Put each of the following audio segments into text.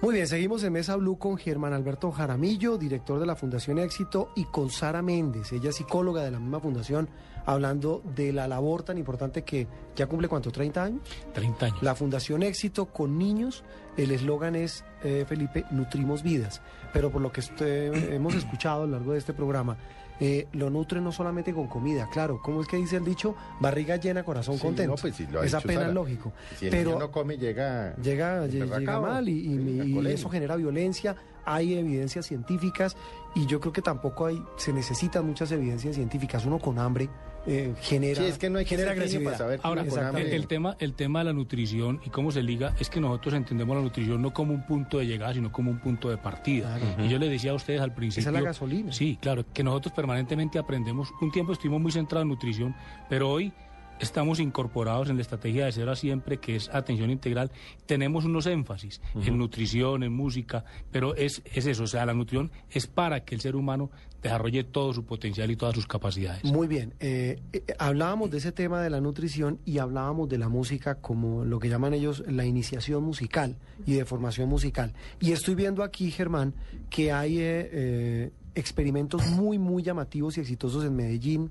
Muy bien, seguimos en Mesa Blue con Germán Alberto Jaramillo, director de la Fundación Éxito, y con Sara Méndez, ella es psicóloga de la misma fundación, hablando de la labor tan importante que ya cumple cuánto, 30 años. 30 años. La Fundación Éxito con niños, el eslogan es, eh, Felipe, nutrimos vidas. Pero por lo que este- hemos escuchado a lo largo de este programa, eh, lo nutre no solamente con comida, claro, ¿cómo es que dice el dicho? Barriga llena, corazón Sí, contento. no, pues sí, lo es apenas Sara. lógico. Si el Pero niño no come, llega... llega, lle- llega mal y, y- y eso genera violencia. Hay evidencias científicas y yo creo que tampoco hay, se necesitan muchas evidencias científicas. Uno con hambre eh, genera, Sí, es que no hay que genera agresividad. para saber Ahora, el, el tema, el tema de la nutrición y cómo se liga es que nosotros entendemos la nutrición no como un punto de llegada, sino como un punto de partida. Claro. Y yo les decía a ustedes al principio... Esa es la gasolina. Sí, claro, que nosotros permanentemente aprendemos. Un tiempo estuvimos muy centrados en nutrición, pero hoy estamos incorporados en la estrategia de cero a siempre, que es atención integral. Tenemos unos énfasis en nutrición, en música, pero es, es eso, o sea, la nutrición es para que el ser humano desarrolle todo su potencial y todas sus capacidades. Muy bien, eh, eh, hablábamos de ese tema de la nutrición y hablábamos de la música como lo que llaman ellos la iniciación musical y de formación musical. Y estoy viendo aquí, Germán, que hay eh, eh, experimentos muy, muy llamativos y exitosos en Medellín,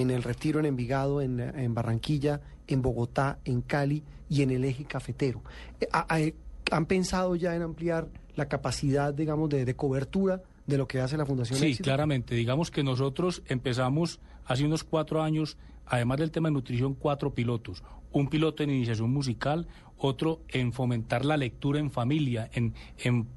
en el Retiro, en Envigado, en, en Barranquilla, en Bogotá, en Cali y en el eje cafetero. Eh, ¿Han pensado ya en ampliar la capacidad, digamos, de, de cobertura de lo que hace la Fundación Sí, Éxito? claramente. Digamos que nosotros empezamos hace unos cuatro años, además del tema de nutrición, cuatro pilotos. Un piloto en iniciación musical, otro en fomentar la lectura en familia, en, en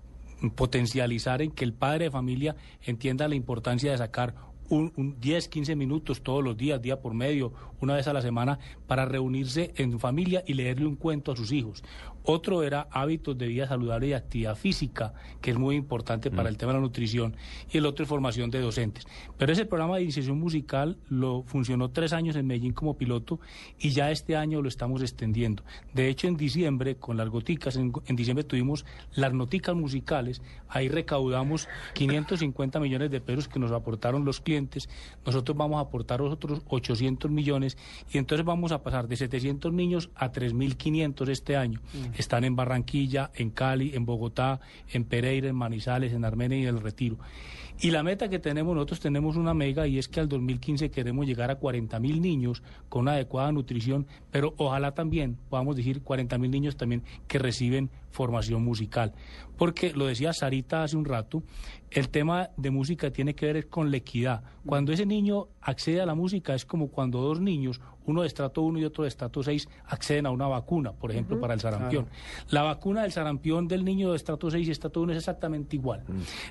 potencializar en que el padre de familia entienda la importancia de sacar un, un 10, 15 minutos todos los días, día por medio, una vez a la semana, para reunirse en familia y leerle un cuento a sus hijos. Otro era hábitos de vida saludable y actividad física, que es muy importante para el tema de la nutrición. Y el otro es formación de docentes. Pero ese programa de iniciación musical lo funcionó tres años en Medellín como piloto y ya este año lo estamos extendiendo. De hecho, en diciembre, con las goticas, en, en diciembre tuvimos las noticas musicales, ahí recaudamos 550 millones de pesos que nos aportaron los clientes, nosotros vamos a aportar otros 800 millones y entonces vamos a pasar de 700 niños a 3.500 este año. Están en Barranquilla, en Cali, en Bogotá, en Pereira, en Manizales, en Armenia y en El Retiro. Y la meta que tenemos, nosotros tenemos una mega y es que al 2015 queremos llegar a 40 mil niños con una adecuada nutrición, pero ojalá también podamos decir 40 mil niños también que reciben formación musical. Porque lo decía Sarita hace un rato, el tema de música tiene que ver con la equidad. Cuando ese niño accede a la música es como cuando dos niños, uno de estrato 1 y otro de estrato 6, acceden a una vacuna, por ejemplo, para el sarampión. La vacuna del sarampión del niño de estrato 6 y estrato 1 es exactamente igual.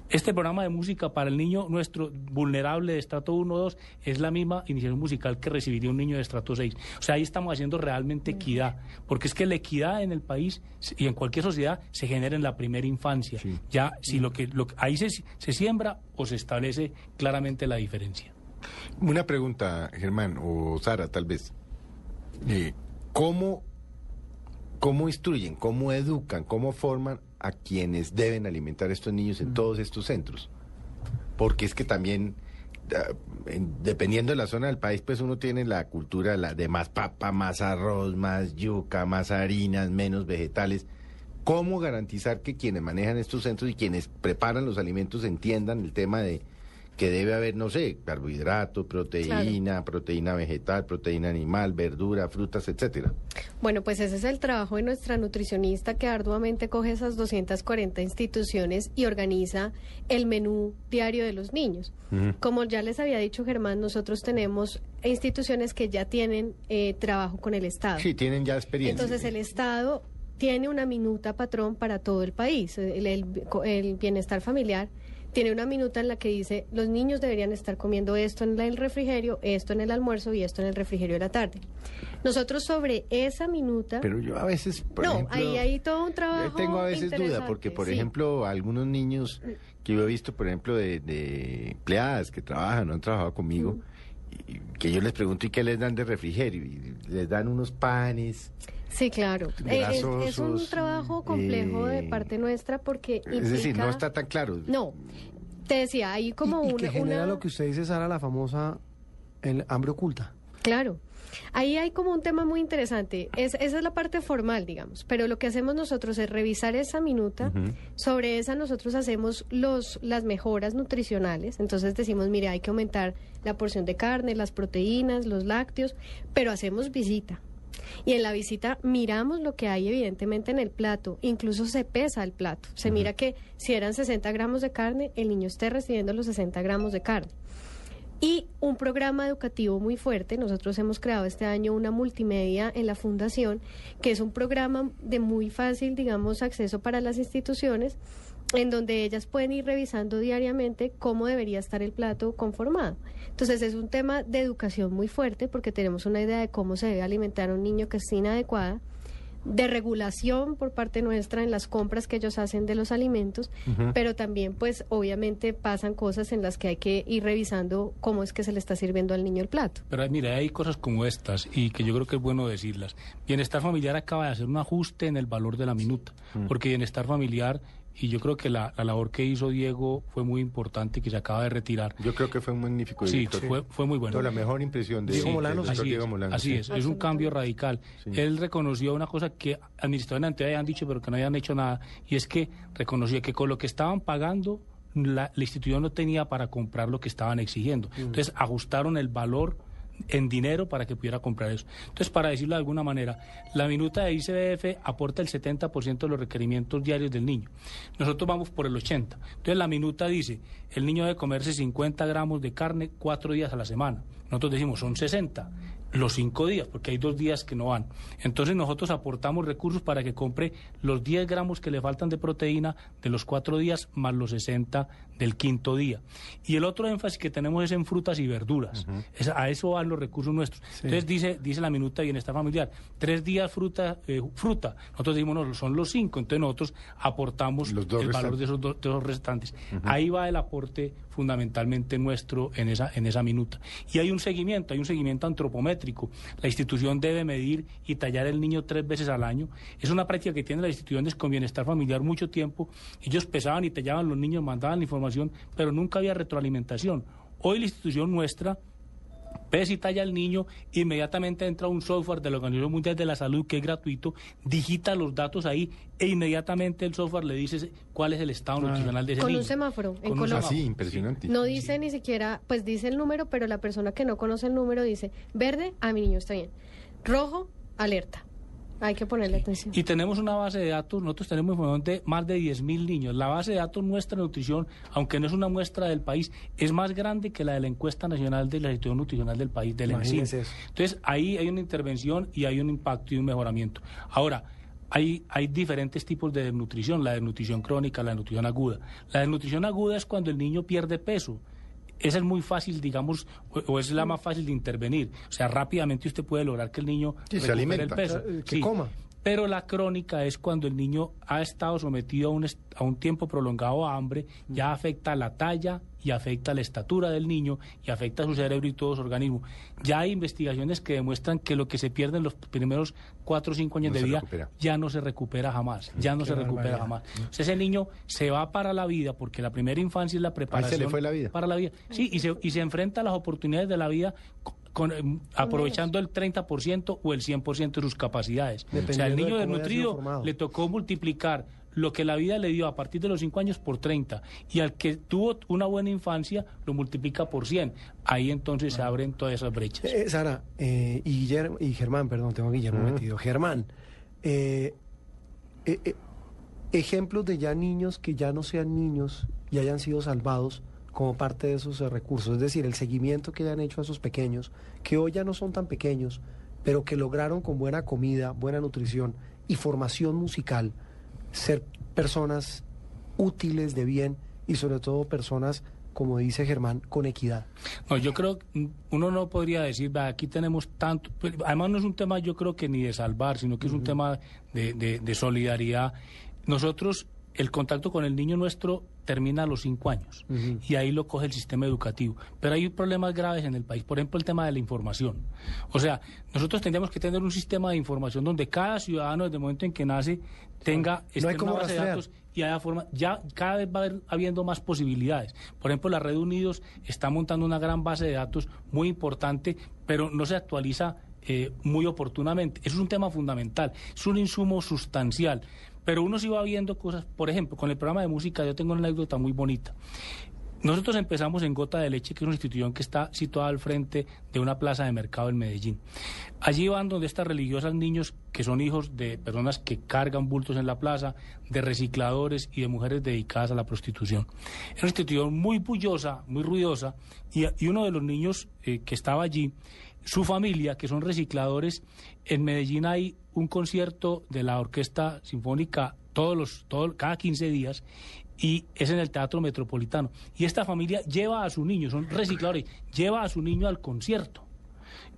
Este programa de música para el niño nuestro vulnerable de estrato 1 o 2 es la misma iniciación musical que recibiría un niño de estrato 6. O sea, ahí estamos haciendo realmente equidad, porque es que la equidad en el país y en cualquier sociedad se genera en la primera infancia. Ya si lo que, lo que- ahí se, se siembra o se establece claramente la diferencia. Una pregunta, Germán, o Sara, tal vez. Eh, ¿cómo, ¿Cómo instruyen, cómo educan, cómo forman a quienes deben alimentar a estos niños en todos estos centros? Porque es que también, ah, en- dependiendo de la zona del país, pues uno tiene la cultura la de más papa, más arroz, más yuca, más harinas, menos vegetales. ¿Cómo garantizar que quienes manejan estos centros y quienes preparan los alimentos entiendan el tema de que debe haber, no sé, carbohidrato, proteína, proteína vegetal, proteína animal, verdura, frutas, etcétera? Bueno, pues ese es el trabajo de nuestra nutricionista que arduamente coge esas 240 instituciones y organiza el menú diario de los niños. Como ya les había dicho Germán, nosotros tenemos instituciones que ya tienen eh, trabajo con el Estado. Sí, tienen ya experiencia. Entonces el Estado tiene una minuta patrón para todo el país. El, el- el bienestar familiar tiene una minuta en la que dice los niños deberían estar comiendo esto en el refrigerio, esto en el almuerzo y esto en el refrigerio de la tarde. Nosotros sobre esa minuta... Pero yo a veces, por no, ejemplo, ahí hay todo un yo trabajo. tengo a veces duda, porque por sí. ejemplo, algunos niños que yo he visto, por ejemplo, de, de empleadas que trabajan, no han trabajado conmigo, y que yo les pregunto, ¿y qué les dan de refrigerio? Y les dan unos panes. Sí, claro. Eh, es, es un trabajo complejo de eh, parte nuestra porque Es decir, no está tan claro. No, te decía, hay como y, y una... que genera una- lo que usted dice, Sara, la famosa el hambre oculta. Claro. Ahí hay como un tema muy interesante. Es, esa es la parte formal, digamos. Pero lo que hacemos nosotros es revisar esa minuta. Sobre esa nosotros hacemos los, las mejoras nutricionales. Entonces decimos, mire, hay que aumentar la porción de carne, las proteínas, los lácteos, pero hacemos visita. Y en la visita miramos lo que hay evidentemente en el plato, incluso se pesa el plato. Se mira que si eran 60 gramos de carne, el niño esté recibiendo los 60 gramos de carne. Y un programa educativo muy fuerte. Nosotros hemos creado este año una multimedia en la fundación, que es un programa de muy fácil, digamos, acceso para las instituciones, en donde ellas pueden ir revisando diariamente cómo debería estar el plato conformado. Entonces es un tema de educación muy fuerte porque tenemos una idea de cómo se debe alimentar a un niño que es inadecuada de regulación por parte nuestra en las compras que ellos hacen de los alimentos, pero también pues obviamente pasan cosas en las que hay que ir revisando cómo es que se le está sirviendo al niño el plato. Pero mira, hay cosas como estas y que yo creo que es bueno decirlas. Bienestar familiar acaba de hacer un ajuste en el valor de la minuta, porque bienestar familiar y yo creo que la, labor que hizo Diego fue muy importante que se acaba de retirar. Yo creo que fue un magnífico Sí, fue, fue muy bueno. la mejor impresión de Diego Molano. Así, es, así es, es un cambio radical. Él reconoció una cosa que administradores anteriores habían dicho pero que no habían hecho nada y es que reconoció que con lo que estaban pagando la, institución no tenía para comprar lo que estaban exigiendo. Mm. Entonces ajustaron el valor en dinero para que pudiera comprar eso. Entonces, para decirlo de alguna manera, la minuta de ICBF aporta el 70% de los requerimientos diarios del niño. Nosotros vamos por el 80%. Entonces, la minuta dice, el niño debe comerse 50 gramos de carne cuatro días a la semana. Nosotros decimos, son 60 los cinco días, porque hay dos días que no van. Entonces nosotros aportamos recursos para que compre los 10 gramos que le faltan de proteína de los cuatro días más los 60 del quinto día. Y el otro énfasis que tenemos es en frutas y verduras. a eso van los recursos nuestros. Entonces dice, dice la minuta de bienestar familiar, tres días fruta, eh, fruta. Nosotros decimos, no, son los cinco. Entonces nosotros aportamos el valor de esos, dos restantes. Ahí va el aporte fundamentalmente nuestro en esa, en esa minuta. Y hay un seguimiento, hay un seguimiento antropométrico. La institución debe medir y tallar el niño tres veces al año. Es una práctica que tienen las instituciones con bienestar familiar mucho tiempo. Ellos pesaban y tallaban los niños, mandaban la información, pero nunca había retroalimentación. Hoy la institución nuestra pesa y talla al niño, inmediatamente entra un software de la Organización Mundial de la Salud que es gratuito, digita los datos ahí e inmediatamente el software le dice cuál es el estado ah. nutricional de ese niño. Con un semáforo en Colombia. Ah, impresionante. No dice ni siquiera, pues dice el número, pero la persona que no conoce el número dice, verde, a mi niño está bien. Rojo, alerta. Hay que ponerle atención. Y tenemos una base de datos, nosotros tenemos información de más de 10.000 niños. La base de datos nuestra de nutrición, aunque no es una muestra del país, es más grande que la de la encuesta nacional de la institución nutricional del país, del Entonces, ahí hay una intervención y hay un impacto y un mejoramiento. Ahora, hay, hay diferentes tipos de desnutrición, la desnutrición crónica, la desnutrición aguda. La desnutrición aguda es cuando el niño pierde peso esa es muy fácil, digamos, o, es la más fácil de intervenir. O sea, rápidamente usted puede lograr que el niño se el peso. Que coma. Pero la crónica es cuando el niño ha estado sometido a un, a un tiempo prolongado a hambre, ya afecta la talla y afecta la estatura del niño y afecta su cerebro y todo su organismo. Ya hay investigaciones que demuestran que lo que se pierde en los primeros cuatro o cinco años de vida ya no se recupera jamás, ya no se recupera jamás. ese niño se va para la vida porque la primera infancia es la preparación se le fue la vida. para la vida. Sí, y se, y se enfrenta a las oportunidades de la vida Em, aprovechando el 30% o el 100% de sus capacidades. o sea, al niño desnutrido le tocó multiplicar lo que la vida le dio a partir de los 5 años por 30 y al que tuvo una buena infancia lo multiplica por 100. Ahí entonces se abren todas esas brechas. Eh, Sara eh, y, Guillermo, y Germán, perdón, tengo a Guillermo metido. Germán, eh, ejemplos de ya niños que ya no sean niños y hayan sido salvados como parte de esos recursos, es decir, el seguimiento que han hecho a esos pequeños, que hoy ya no son tan pequeños, pero que lograron con buena comida, buena nutrición y formación musical ser personas útiles de bien y sobre todo personas como dice Germán, con equidad. No, yo creo que uno no podría decir, aquí tenemos tanto, además no es un tema yo creo que ni de salvar, sino que es un tema de, de solidaridad. Nosotros el contacto con el niño nuestro termina a los cinco años y ahí lo coge el sistema educativo. Pero hay problemas graves en el país, por ejemplo, el tema de la información. O sea, nosotros tendríamos que tener un sistema de información donde cada ciudadano, desde el momento en que nace, tenga no hay este, como base de datos y haya forma, ya cada vez va a haber habiendo más posibilidades. Por ejemplo, la Red Unidos está montando una gran base de datos muy importante, pero no se actualiza eh, muy oportunamente. Eso es un tema fundamental, es un insumo sustancial. Pero uno sí va viendo cosas, por ejemplo, con el programa de música yo tengo una anécdota muy bonita. Nosotros empezamos en Gota de Leche, que es una institución que está situada al frente de una plaza de mercado en Medellín. Allí van donde estas religiosas niños que son hijos de personas que cargan bultos en la plaza, de recicladores y de mujeres dedicadas a la prostitución. Es una institución muy bullosa, muy ruidosa, y, uno de los niños eh, que estaba allí, su familia, que son recicladores, en Medellín hay un concierto de la Orquesta Sinfónica todos los, todo, cada 15 días y es en el Teatro Metropolitano. Y esta familia lleva a su niño, son recicladores, lleva a su niño al concierto.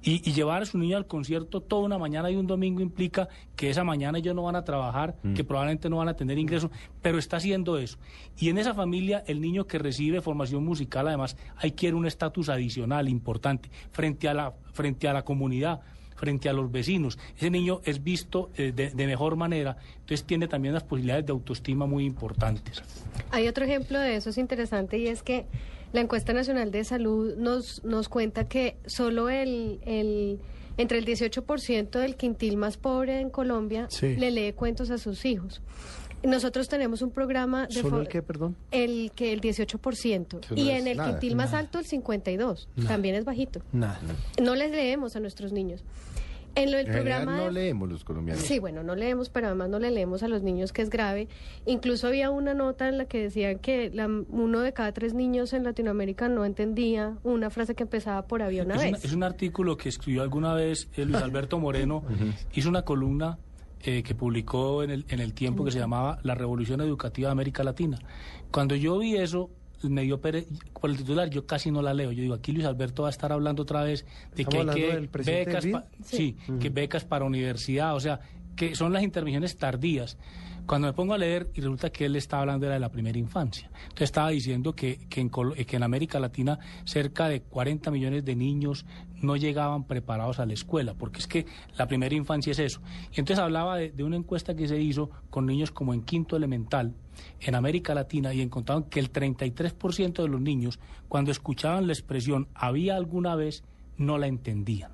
Y, y, llevar a su niño al concierto toda una mañana y un domingo implica que esa mañana ellos no van a trabajar, mm. que probablemente no van a tener ingresos, pero está haciendo eso. Y en esa familia, el niño que recibe formación musical, además, hay quiere un estatus adicional importante frente a la, frente a la comunidad frente a los vecinos. Ese niño es visto eh, de, de, mejor manera, entonces tiene también las posibilidades de autoestima muy importantes. Hay otro ejemplo de eso, es interesante, y es que la encuesta nacional de salud nos, nos cuenta que solo el, el entre el 18% del quintil más pobre en Colombia sí. le lee cuentos a sus hijos. Nosotros tenemos un programa de ¿Solo el qué, perdón? El que el 18%. No y en el nada, quintil más nada. alto el 52. Nada. También es bajito. Nada. No les leemos a nuestros niños. En lo del En programa no leemos los colombianos. Sí, bueno, no leemos, pero además no le leemos a los niños, que es grave. Incluso había una nota en la que decían que la- uno de cada tres niños en Latinoamérica no entendía una frase que empezaba por había una es, vez. una- es un artículo que escribió alguna vez eh, Luis Alberto Moreno, hizo una columna eh, que publicó en el, en el tiempo que se llamaba La Revolución Educativa de América Latina. Cuando yo vi eso, me dio pere- por el titular, yo casi no la leo. Yo digo, aquí Luis Alberto va a estar hablando otra vez de ¿Estamos que hay que becas, del pa- BID? sí, que becas para universidad, o sea, que son las intervenciones tardías. Cuando me pongo a leer y resulta que él estaba hablando era de la primera infancia. Entonces estaba diciendo que, que, en, que en América Latina cerca de 40 millones de niños no llegaban preparados a la escuela, porque es que la primera infancia es eso. Y entonces hablaba de, de una encuesta que se hizo con niños como en quinto elemental en América Latina y encontraron que el 33% de los niños cuando escuchaban la expresión había alguna vez no la entendían.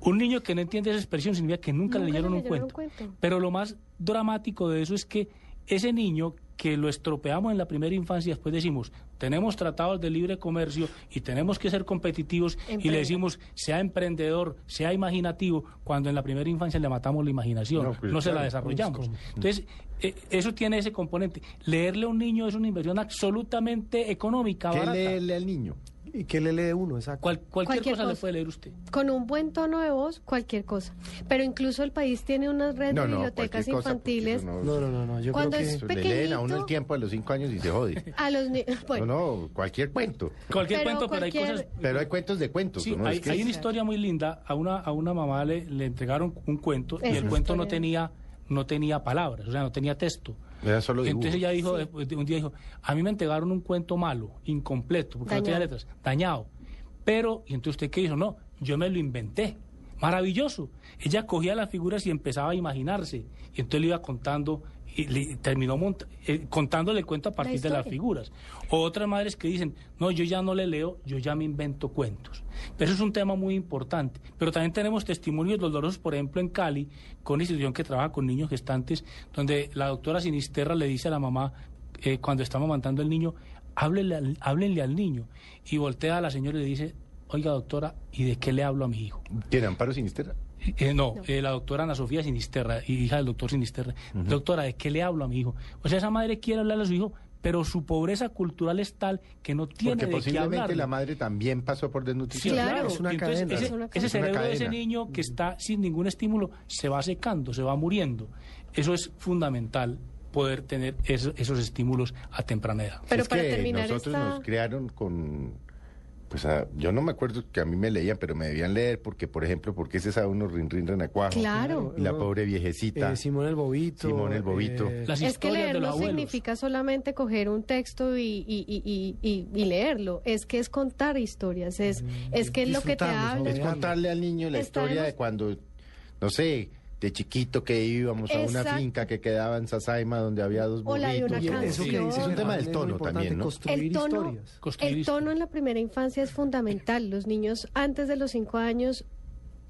Un niño que no entiende esa expresión significa que nunca, le leyeron, le un, leyeron cuento. un cuento. Pero lo más dramático de eso es que ese niño que lo estropeamos en la primera infancia, después decimos, tenemos tratados de libre comercio y tenemos que ser competitivos y le decimos, sea emprendedor, sea imaginativo, cuando en la primera infancia le matamos la imaginación, no, No, pues, se la desarrollamos. Entonces, eh, eso tiene ese componente. Leerle a un niño es una inversión absolutamente económica, ¿Qué barata. leerle al niño? ¿Y qué le lee uno? Exacto. Cual- cualquier, Cualquier cosa, le cosa. puede leer usted. Con un buen tono de voz, cualquier cosa. Pero incluso el país tiene una red No, de no, bibliotecas cosa, infantiles. no- No, no, no, no. Yo Cuando creo que... es le leen a uno el pequeñito. tiempo a los cinco años y se jode. A los ni- bueno, No, no, cualquier cuento. Cualquier Pero cuento, pero hay cosas... Pero hay cuentos de cuentos. Sí, hay, una historia muy linda. A una, a una mamá le, le entregaron un cuento y el cuento no tenía, no tenía palabras, o sea, no tenía texto. Era solo Y entonces ella dijo, después de un día dijo, a mí me entregaron un cuento malo, incompleto, porque no tenía Dañado. letras, dañado. Pero, y entonces usted qué dijo, no, yo me lo inventé. Maravilloso. Ella cogía las figuras y empezaba a imaginarse. Y entonces le iba contando y le terminó monta- eh, contándole el cuento a partir de las figuras. O otras madres que dicen, no, yo ya no le leo, yo ya me invento cuentos. Pero eso es un tema muy importante. Pero también tenemos testimonios dolorosos, por ejemplo, en Cali, con una institución que trabaja con niños gestantes, donde la doctora Sinisterra le dice a la mamá, eh, cuando está amamantando el niño, háblele al, háblenle al niño. Y voltea a la señora y le dice, oiga doctora, ¿y de qué le hablo a mi hijo? ¿Tiene Amparo Sinisterra? Eh, no, eh, la doctora Ana Sofía Sinisterra, hija del doctor Sinisterra. Doctora, ¿de qué le hablo a mi hijo? O sea, esa madre quiere hablarle a su hijo, pero su pobreza cultural es tal que no tiene Porque de qué posiblemente la madre también pasó por Sí, desnutrición. Claro. Es una entonces cadena. Ese, Es una ese cadena. cerebro de ese niño que está sin ningún estímulo se va secando, se va muriendo. Eso es fundamental, poder tener eso- esos estímulos a temprana edad. Pero es para que terminar nosotros esta- nos crearon con pues ah, yo no me acuerdo que a mí me leían, pero me debían leer porque, por ejemplo, porque se sabe uno rin rin renacuajo. Claro. Y la No. pobre viejecita. Eh, Simón el Bobito. Simón el Bobito. eh, Las Es que historias de leer no significa solamente coger un texto y, y- y- y- leerlo, es que es contar historias, es, es que es lo que te habla. Es contarle al niño la historia de cuando, no sé, de chiquito que íbamos a una Exacto. finca que quedaba en Sasaima donde había dos O la de burritos. una canción. eso que Sí. dice Es un tema del tono también, ¿no? Construir El tono, el tono en la primera infancia es fundamental. Los niños antes de los cinco años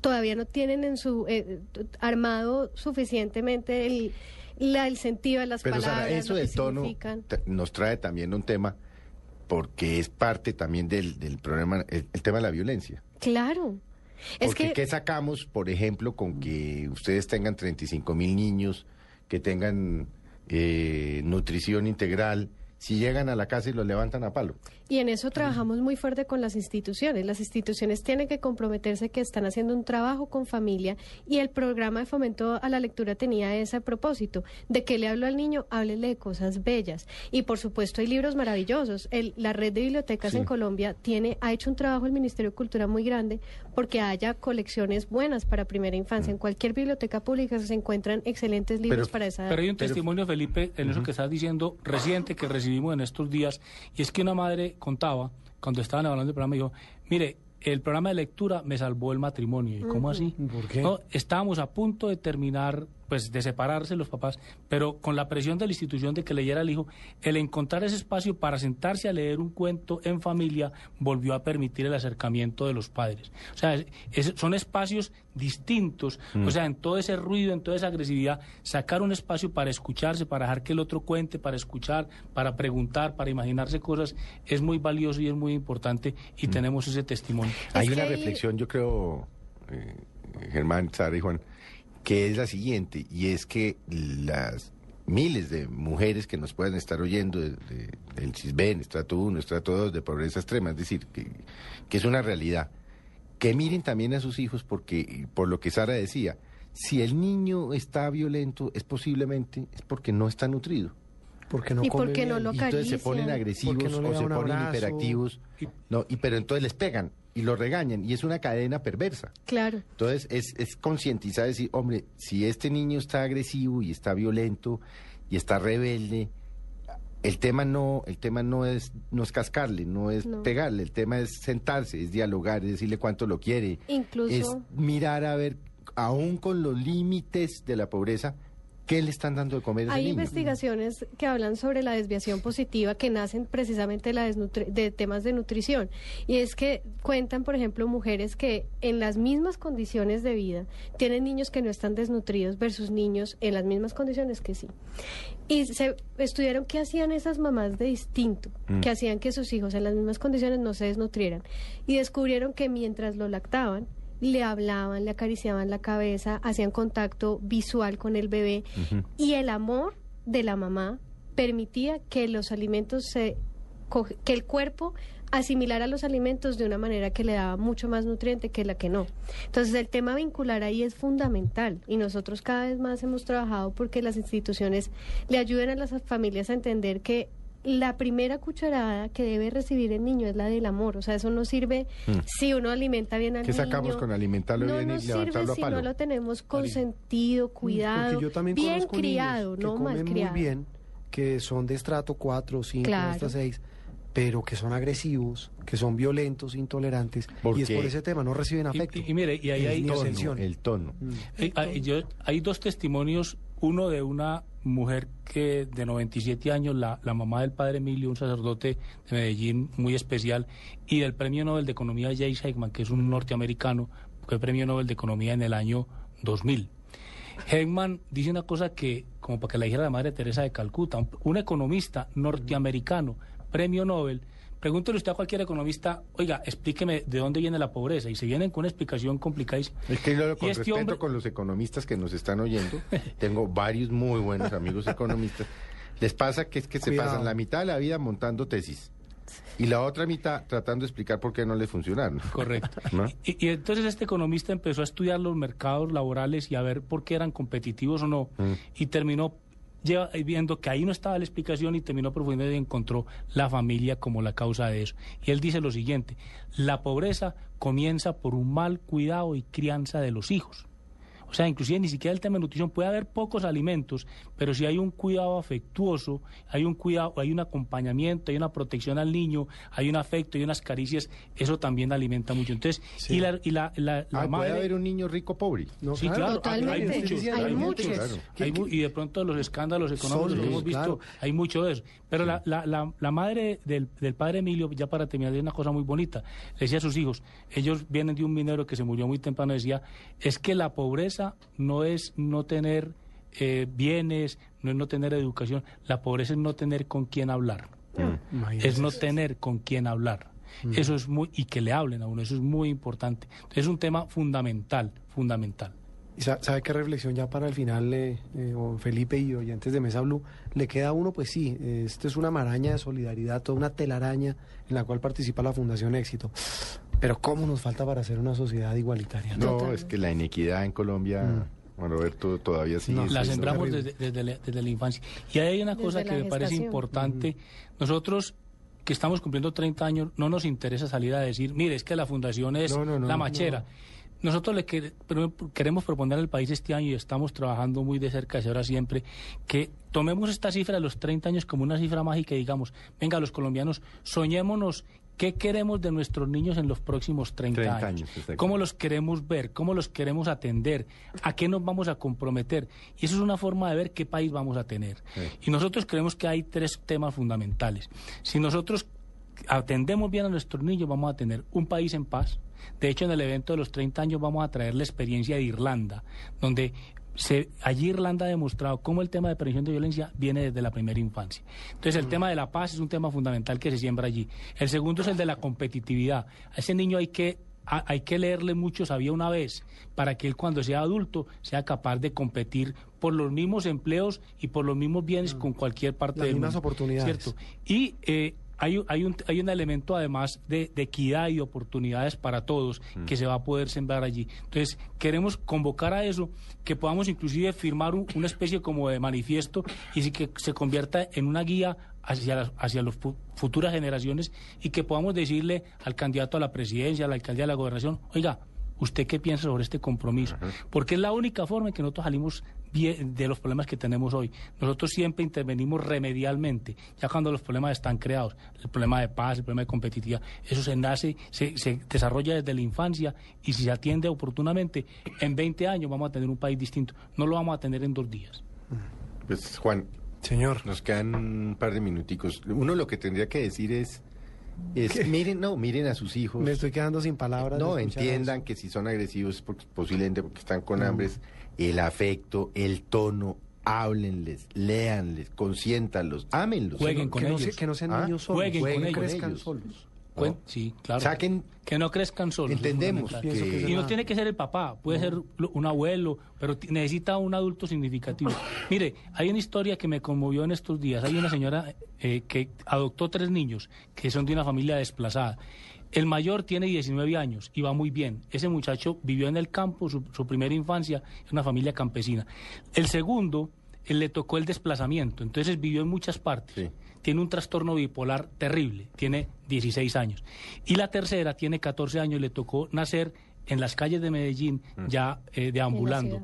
todavía no tienen en su eh, armado suficientemente el, la- el sentido de las Pero palabras, Sara, eso del tono nos trae también un tema porque es parte también del, del problema, el, el tema de la violencia. Claro. Es Porque que ¿qué sacamos, por ejemplo, con que ustedes tengan 35 mil niños que tengan eh, nutrición integral, si llegan a la casa y los levantan a palo? Y en eso trabajamos muy fuerte con las instituciones. Las instituciones tienen que comprometerse que están haciendo un trabajo con familia y el programa de fomento a la lectura tenía ese propósito. ¿De qué le hablo al niño? Háblele de cosas bellas. Y por supuesto hay libros maravillosos. El- la red de bibliotecas Sí. en Colombia tiene, ha hecho un trabajo el Ministerio de Cultura muy grande porque haya colecciones buenas para primera infancia. En cualquier biblioteca pública se encuentran excelentes libros Pero- para esa edad. Pero hay un testimonio, Felipe, en eso que estás diciendo, reciente que recibimos en estos días, y es que una madre contaba, cuando estaban hablando del programa, dijo, mire, el programa de lectura me salvó el matrimonio. ¿Y cómo así? ¿Por qué? No, estábamos a punto de terminar, pues de separarse los papás, pero con la presión de la institución de que leyera el hijo, el encontrar ese espacio para sentarse a leer un cuento en familia volvió a permitir el acercamiento de los padres. O sea, es- es- son espacios distintos, o sea, en todo ese ruido, en toda esa agresividad, sacar un espacio para escucharse, para dejar que el otro cuente, para escuchar, para preguntar, para imaginarse cosas, es muy valioso y es muy importante y tenemos ese testimonio. Hay una reflexión, yo creo, eh, Germán, Sara y Juan, que es la siguiente, y es que las miles de mujeres que nos puedan estar oyendo de- de- del CISBEN, estrato 1, estrato 2, de pobreza extrema, es decir, que, que es una realidad, que miren también a sus hijos, porque, por lo que Sara decía, si el niño está violento, es posiblemente, es porque no está nutrido. Porque no ¿Y come por qué no lo Y entonces se ponen agresivos Porque no o se ponen abrazo. hiperactivos. No, y pero entonces les pegan y los regañan y es una cadena perversa. Claro. Entonces es, es concientizar, decir, hombre, si este niño está agresivo y está violento y está rebelde, el tema no, el tema no es, no es cascarle, no es No. pegarle, el tema es sentarse, es dialogar, es decirle cuánto lo quiere, Incluso- es mirar a ver, aún con los límites de la pobreza, qué le están dando de comer a ese Hay niño. investigaciones que hablan sobre la desviación positiva que nacen precisamente de, la de temas de nutrición. Y es que cuentan, por ejemplo, mujeres que en las mismas condiciones de vida tienen niños que no están desnutridos versus niños en las mismas condiciones que sí. Y se estudiaron qué hacían esas mamás de distinto, Mm. que hacían que sus hijos en las mismas condiciones no se desnutrieran. Y descubrieron que mientras lo lactaban, le hablaban, le acariciaban la cabeza, hacían contacto visual con el bebé y el amor de la mamá permitía que los alimentos se que el cuerpo asimilara los alimentos de una manera que le daba mucho más nutriente que la que no. Entonces el tema vincular ahí es fundamental y nosotros cada vez más hemos trabajado porque las instituciones le ayuden a las familias a entender que la primera cucharada que debe recibir el niño es la del amor, o sea, eso no sirve si uno alimenta bien al ¿Qué niño. sacamos con alimentarlo no bien y nos levantarlo sirve a si palo? no lo tenemos consentido, cuidado, Porque yo también bien conozco criado, niños que no mal comen criado. muy bien, que son de estrato 4, 5, Claro. hasta 6, pero que son agresivos, que son violentos, intolerantes, ¿Por y es qué? por ese tema, no reciben Y- afecto. y- y mire, y ahí hay- tono, el tono. Eh, hay, yo- hay dos testimonios, uno de una mujer que de 97 años, la, la mamá del padre Emilio, un sacerdote de Medellín muy especial, y del premio Nobel de Economía Jay Heckman, que es un norteamericano, que fue premio Nobel de Economía en el año 2000. Heckman dice una cosa que, como para que la dijera la madre Teresa de Calcuta, un, un economista norteamericano, premio Nobel, pregúntele usted a cualquier economista, oiga, explíqueme de dónde viene la pobreza, y se vienen con una explicación complicadísima. Es que yo con Y este respeto hombre- con los economistas que nos están oyendo, tengo varios muy buenos amigos economistas. Les pasa que es que se pasan la mitad de la vida montando tesis y la otra mitad tratando de explicar por qué no les funcionaron. Correcto. ¿No? Y, y entonces este economista empezó a estudiar los mercados laborales y a ver por qué eran competitivos o no. Mm. Y terminó lleva viendo que ahí no estaba la explicación y terminó profundizando y encontró la familia como la causa de eso. Y él dice lo siguiente, la pobreza comienza por un mal cuidado y crianza de los hijos. O sea, inclusive ni siquiera el tema de nutrición, puede haber pocos alimentos, pero si hay un cuidado afectuoso, hay un cuidado, hay un acompañamiento, hay una protección al niño, hay un afecto, hay unas caricias, eso también alimenta mucho. Entonces, y la, y la, la, Ah, madre... puede haber un niño rico pobre. No, Sí, claro. claro, hay- muchos, Hay hay muchos. muchos. Claro. Hay mu- y de pronto los escándalos económicos que Solos, hemos visto, claro. hay mucho de eso. Pero la, la, la, la madre del, del padre Emilio, ya para terminar, es una cosa muy bonita. Le decía a sus hijos, ellos vienen de un minero que se murió muy temprano, decía, es que la pobreza no es no tener eh, bienes, no es no tener educación, la pobreza es no tener con quién hablar Imagínese. es no tener con quién hablar. Eso es muy, y que le hablen a uno, eso es muy importante. Es un tema fundamental, fundamental. ¿Y sa- sabe qué reflexión ya para el final, eh, eh, don Felipe y oyentes de Mesa Blue? Le queda a uno, pues sí, eh, esto es una maraña de solidaridad, toda una telaraña en la cual participa la Fundación Éxito. Pero ¿cómo nos falta para ser una sociedad igualitaria? No, Total. es que la inequidad en Colombia, Juan Roberto, todavía sigue. No, La sembramos desde, desde la, desde la infancia. Y ahí hay una Desde cosa que me parece importante. Nosotros que estamos cumpliendo 30 años, no nos interesa salir a decir, mire, es que la fundación es No, no, no, la machera. Nosotros le queremos proponer al país este año y estamos trabajando muy de cerca hacia ahora siempre que tomemos esta cifra de los 30 años como una cifra mágica y digamos, venga, los colombianos, soñémonos qué queremos de nuestros niños en los próximos 30, 30 años. ¿Cómo los queremos ver? ¿Cómo los queremos atender? ¿A qué nos vamos a comprometer? Y eso es una forma de ver qué país vamos a tener. Sí. Y nosotros creemos que hay tres temas fundamentales. Si nosotros atendemos bien a nuestros niños, vamos a tener un país en paz. De hecho, en el evento de los 30 años vamos a traer la experiencia de Irlanda, donde se, allí Irlanda ha demostrado cómo el tema de prevención de violencia viene desde la primera infancia. Entonces, el tema de la paz es un tema fundamental que se siembra allí. El segundo es el de la competitividad. A ese niño hay que a- hay que leerle mucho sabía una vez para que él cuando sea adulto sea capaz de competir por los mismos empleos y por los mismos bienes con cualquier parte Las del mismas mundo, oportunidades. ¿cierto? Y eh, hay, un- hay, un, hay un elemento además de, de equidad y de oportunidades para todos que se va a poder sembrar allí. Entonces, queremos convocar a eso, que podamos inclusive firmar un- una especie como de manifiesto y que se convierta en una guía hacia las hacia las futuras generaciones y que podamos decirle al candidato a la presidencia, a la alcaldía, a la gobernación, oiga, ¿usted qué piensa sobre este compromiso? Porque es la única forma en que nosotros salimos de los problemas que tenemos hoy. Nosotros siempre intervenimos remedialmente, ya cuando los problemas están creados, el problema de paz, el problema de competitividad, eso se nace, se, se desarrolla desde la infancia y si se atiende oportunamente, en 20 años vamos a tener un país distinto, no lo vamos a tener en dos días. Pues, Juan, Señor. nos quedan un par de minuticos. Uno lo que tendría que decir es, es miren, no, miren a sus hijos. Me estoy quedando sin palabras. No, entiendan eso. que si son agresivos, porque, posiblemente porque están con Mm. hambres, el afecto, el tono, háblenles, léanles, consiéntanlos, ámenlos. Jueguen ¿no? con que no, ellos. se- que no sean Ah, niños solos, jueguen que con no ellos. crezcan solos. Cuen-. Sí, claro. Saquen, Que no crezcan solos. Entendemos que Y no tiene que ser el papá, puede ser un abuelo, pero necesita un adulto significativo. Mire, hay una historia que me conmovió en estos días. Hay una señora eh, que adoptó tres niños que son de una familia desplazada. El mayor tiene 19 años y va muy bien. Ese muchacho vivió en el campo, su, su primera infancia, en una familia campesina. El segundo, le tocó el desplazamiento, entonces vivió en muchas partes Sí. tiene un trastorno bipolar terrible, tiene 16 años. Y la tercera tiene 14 años, le tocó nacer en las calles de Medellín, ya eh, deambulando.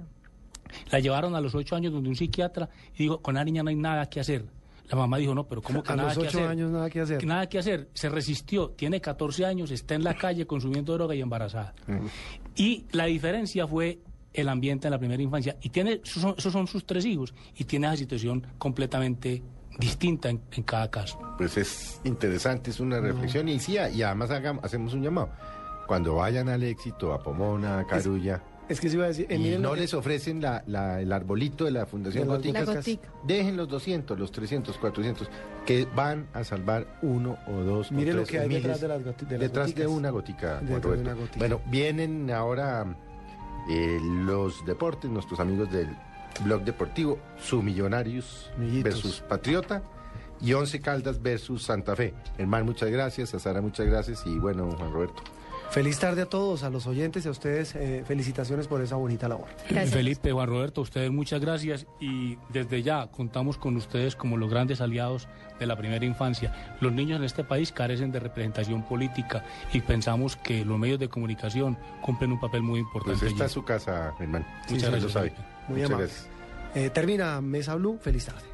La llevaron a los 8 años donde un psiquiatra y dijo, con la niña no hay nada que hacer. La mamá dijo, no, pero ¿cómo que A nada los que ocho hacer? años nada que hacer. Que nada que hacer. Se resistió, tiene 14 años, está en la calle consumiendo droga y embarazada. Y la diferencia fue el ambiente en la primera infancia. Y tiene, esos son, esos son sus tres hijos. Y tiene esa situación completamente distinta en, en cada caso. pues es interesante, es una reflexión y sí, y además hagamos, hacemos un llamado. Cuando vayan al éxito, a Pomona, a Carulla, Es que se iba a decir, y no les ofrecen la, la- el arbolito de la Fundación De La gotica. dejen los 200, los 300, 400, que van a salvar uno o dos Mire lo que hay miles detrás de las de las detrás de una gotica, Detrás de una gotica. Bueno, vienen ahora eh, los deportes, nuestros amigos del blog deportivo, su Millonarios Amiguitos. versus Patriota y Once Caldas versus Santa Fe. Hermano, muchas gracias, a Sara, muchas gracias y bueno, Juan Roberto. Feliz tarde a todos, a los oyentes y a ustedes. eh, felicitaciones por esa bonita labor. Gracias. Felipe, Juan Roberto, a ustedes muchas gracias y desde ya contamos con ustedes como los grandes aliados de la primera infancia. Los niños en este país carecen de representación política y pensamos que los medios de comunicación cumplen un papel muy importante. Pues esta allí. es su casa, Germán. Muchas gracias, lo sabe. Muy Muchas amable. gracias. Eh, termina Mesa Blue. Feliz tarde.